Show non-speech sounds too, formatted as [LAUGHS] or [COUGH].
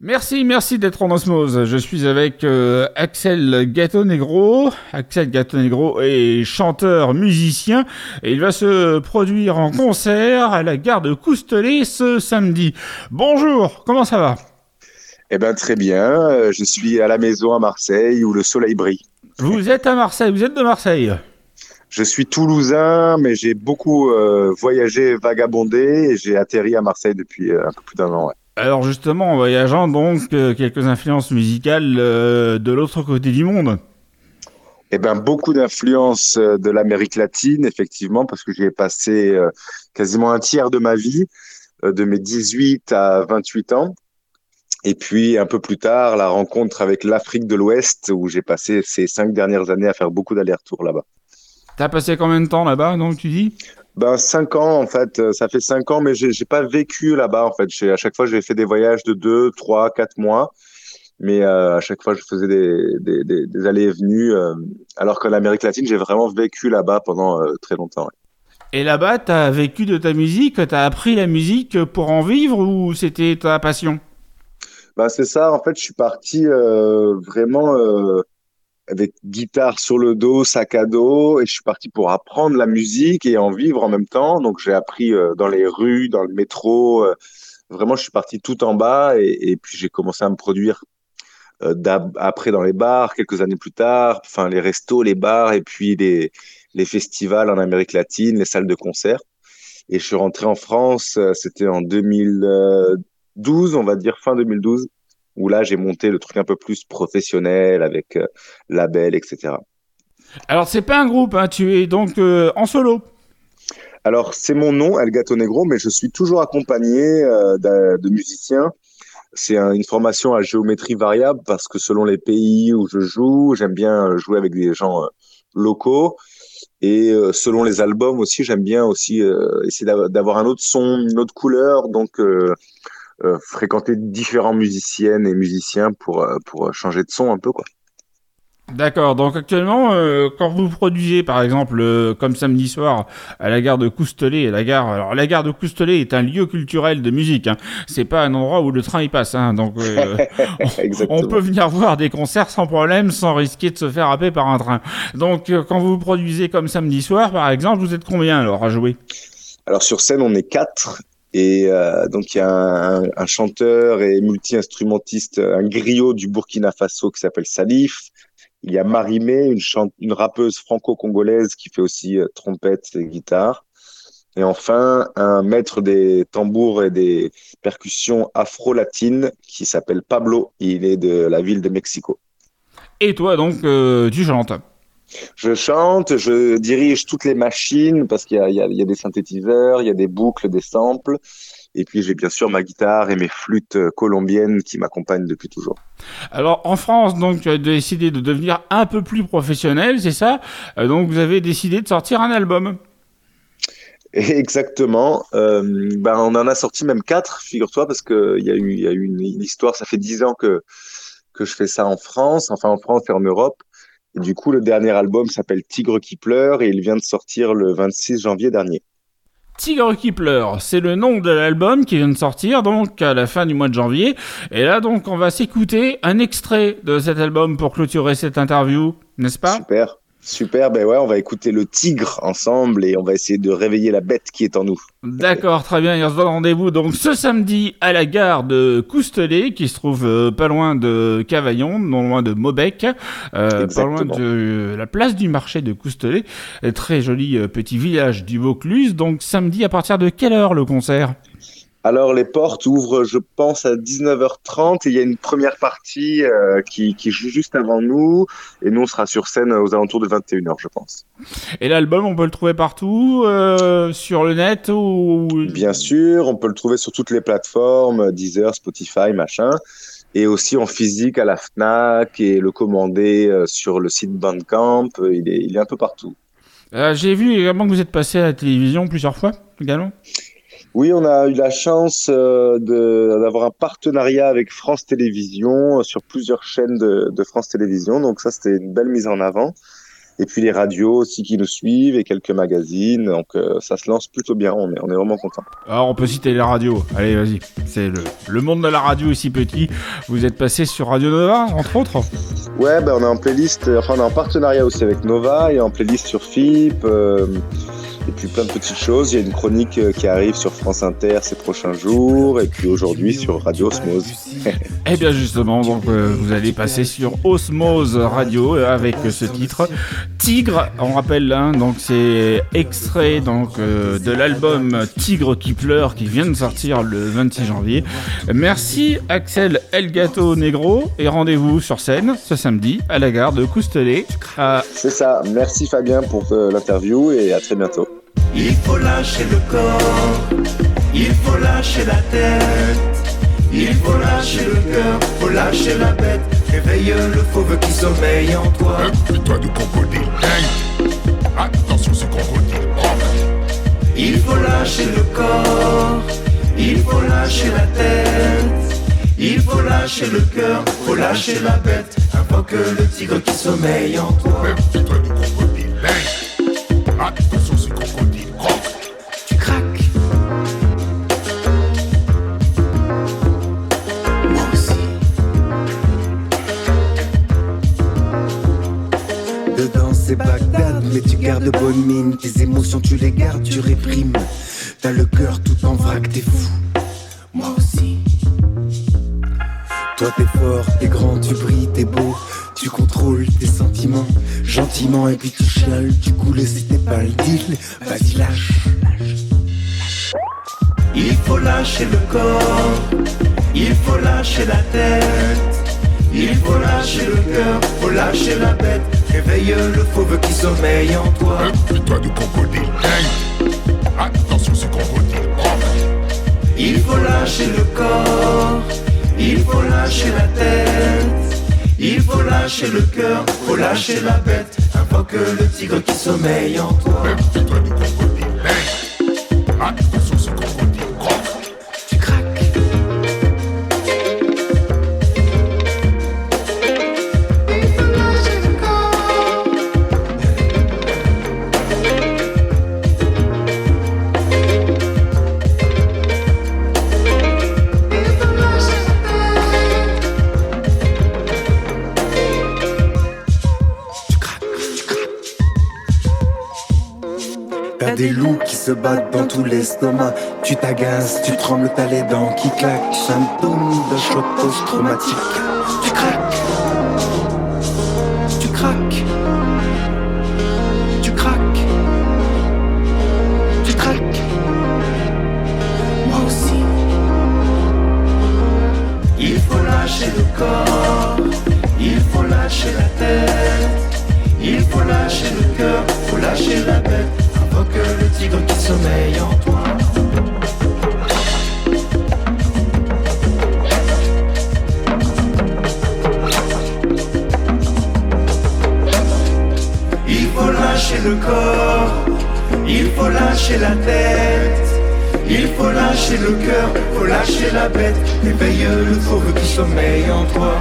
Merci, merci d'être en osmose. Je suis avec euh, Axel Gatto-Negro. Axel Gatto-Negro est chanteur, musicien et il va se produire en concert à la gare de Coustelet ce samedi. Bonjour, comment ça va? Eh ben très bien, euh, je suis à la maison à Marseille où le soleil brille. Vous êtes à Marseille, vous êtes de Marseille? Je suis toulousain, mais j'ai beaucoup euh, voyagé, vagabondé et j'ai atterri à Marseille depuis un peu plus d'un an. Alors justement, en voyageant donc euh, quelques influences musicales euh, de l'autre côté du monde. Eh ben beaucoup d'influences euh, de l'Amérique latine, effectivement, parce que j'y ai passé quasiment un tiers de ma vie, de mes 18 à 28 ans. Et puis un peu plus tard, la rencontre avec l'Afrique de l'Ouest, où j'ai passé ces cinq dernières années à faire beaucoup d'allers-retours là-bas. T'as passé combien de temps là-bas, donc tu dis? Ben, cinq ans, en fait. Euh, ça fait cinq ans, mais j'ai, j'ai pas vécu là-bas, en fait. J'ai, à chaque fois, j'ai fait des voyages de deux, trois, quatre mois. Mais euh, à chaque fois, je faisais des, des, des, des allées et venues. Euh, alors qu'en Amérique latine, j'ai vraiment vécu là-bas pendant très longtemps. Et là-bas, tu as vécu de ta musique, tu as appris la musique pour en vivre ou c'était ta passion? Ben, C'est ça, en fait, je suis parti vraiment avec guitare sur le dos, sac à dos, et je suis parti pour apprendre la musique et en vivre en même temps. Donc j'ai appris euh, dans les rues, dans le métro. Euh, vraiment, je suis parti tout en bas et, puis j'ai commencé à me produire euh, après dans les bars, quelques années plus tard, enfin les restos, les bars et puis les, les festivals en Amérique latine, les salles de concert. Et je suis rentré en France, c'était en 2012, on va dire fin 2012 où là j'ai monté le truc un peu plus professionnel avec euh, label, etc. Alors c'est pas un groupe, hein, tu es donc euh, en solo. Alors c'est mon nom, El Gato Negro, mais je suis toujours accompagné euh, de, musiciens. C'est une formation à géométrie variable parce que selon les pays où je joue, j'aime bien jouer avec des gens locaux. Et selon les albums aussi, j'aime bien aussi essayer d'avoir un autre son, une autre couleur. Donc fréquenter différents musiciennes et musiciens pour, euh, pour changer de son un peu, quoi. D'accord. Donc actuellement, euh, quand vous produisez, par exemple, comme samedi soir à la gare de Coustelet, la gare, alors la gare de Coustelet est un lieu culturel de musique. Hein. C'est pas un endroit où le train y passe. Hein. Donc [LAUGHS] on, on, peut venir voir des concerts sans problème, sans risquer de se faire happer par un train. Donc quand vous produisez comme samedi soir, par exemple, vous êtes combien alors à jouer? Alors sur scène, on est quatre et euh, donc il y a un, chanteur et multi-instrumentiste, un griot du Burkina Faso qui s'appelle Salif. Il y a Marimé, une, une rappeuse franco-congolaise qui fait aussi euh, trompette et guitare. Et enfin, un maître des tambours et des percussions afro-latines qui s'appelle Pablo. Il est de la ville de Mexico. Et toi, donc, euh, tu je chante, je dirige toutes les machines parce qu'il y, y, y a, des synthétiseurs, il y a des boucles, des samples. Et puis j'ai bien sûr ma guitare et mes flûtes colombiennes qui m'accompagnent depuis toujours. Alors en France, donc tu as décidé de devenir un peu plus professionnel, c'est ça? Euh, Donc vous avez décidé de sortir un album. [LAUGHS] Exactement. Euh, ben on en a sorti même quatre, figure-toi, parce qu'il y a eu, y a eu une, une, histoire. Ça fait dix ans que que je fais ça en France, enfin en France et en Europe du coup, le dernier album s'appelle Tigre qui pleure et il vient de sortir le 26 janvier dernier. Tigre qui pleure, c'est le nom de l'album qui vient de sortir donc à la fin du mois de janvier. Et là donc on va s'écouter un extrait de cet album pour clôturer cette interview, n'est-ce pas? Super. Super, ben ouais, on va écouter le tigre ensemble et on va essayer de réveiller la bête qui est en nous. D'accord, très bien. Il on se donne rendez-vous donc ce samedi à la gare de Coustelet, qui se trouve euh, pas loin de Cavaillon, non loin de Maubec, euh, pas loin de la place du marché de Coustelet. Très joli euh, petit village du Vaucluse. Donc samedi, à partir de quelle heure le concert? Alors les portes ouvrent, je pense, à 19h30 et il y a une première partie euh, qui, joue juste avant nous et nous on sera sur scène aux alentours de 21h, je pense. Et l'album, on peut le trouver partout euh, sur le net ou Bien sûr, on peut le trouver sur toutes les plateformes, Deezer, Spotify, machin, et aussi en physique à la Fnac et le commander euh, sur le site Bandcamp. Il est, il est un peu partout. J'ai vu également que vous êtes passé à la télévision plusieurs fois également. Oui, on a eu la chance euh, d'avoir un partenariat avec France Télévisions euh, sur plusieurs chaînes de, France Télévisions. Donc ça, c'était une belle mise en avant. et puis les radios aussi qui nous suivent et quelques magazines. Donc euh, ça se lance plutôt bien, on est, on est vraiment content. Alors on peut citer les radios. Allez, vas-y. C'est le, le monde de la radio ici petit. Vous êtes passé sur Radio Nova, entre autres Ouais, ben on est en playlist, enfin on est en partenariat aussi avec Nova et en playlist sur FIP. Euh, et puis plein de petites choses. Il y a une chronique euh, qui arrive sur France Inter ces prochains jours, et puis aujourd'hui sur Radio Osmose. Eh bien justement, donc euh, vous allez passer sur Osmose Radio euh, avec ce titre Tigre. On rappelle, hein, donc c'est extrait donc de l'album Tigre qui pleure qui vient de sortir le 26 janvier. Merci Axel Elgato Negro et rendez-vous sur scène ce samedi à la gare de Coustelet. C'est ça. Merci Fabien pour l'interview et à très bientôt. Il faut lâcher le corps, il faut lâcher la tête, il faut lâcher le cœur, faut lâcher la bête. Réveille le fauve qui sommeille en toi. Fais-toi de crocodile, Attention, ce crocodile, Il faut lâcher le corps, il faut lâcher la tête. Il faut lâcher le cœur, faut lâcher la bête, invoque le tigre qui sommeille en toi. Fais-toi de crocodile, Attention, ce crocodile. C'est Bagdad, mais tu gardes bonne mine. Tes émotions, tu les gardes, tu réprimes. T'as le cœur tout en vrac, t'es fou. Moi aussi. Toi, t'es fort, t'es grand, tu brilles, t'es beau. Tu contrôles tes sentiments gentiment et puis tu chiales. Du coup, le c'était pas le deal. Vas-y, lâche. Il faut lâcher le corps, il faut lâcher la tête. Il faut lâcher le cœur, faut lâcher la bête. Réveille le fauve qui sommeille en toi. Fais-toi de crocodile, Attention, ce crocodile. Il faut lâcher le corps, il faut lâcher la tête. Il faut lâcher le cœur, faut lâcher la bête. Invoque le tigre qui sommeille en toi. Fais-toi de crocodile, Attention, des loups qui se battent dans tout l'estomac. Tu t'agaces, tu trembles, t'as les dents qui claquent. Symptôme de choc post-traumatique. la tête. Il faut lâcher le cœur, faut lâcher la bête. Éveille le pauvre qui sommeille en toi.